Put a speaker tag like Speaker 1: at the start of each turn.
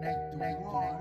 Speaker 1: Nectar.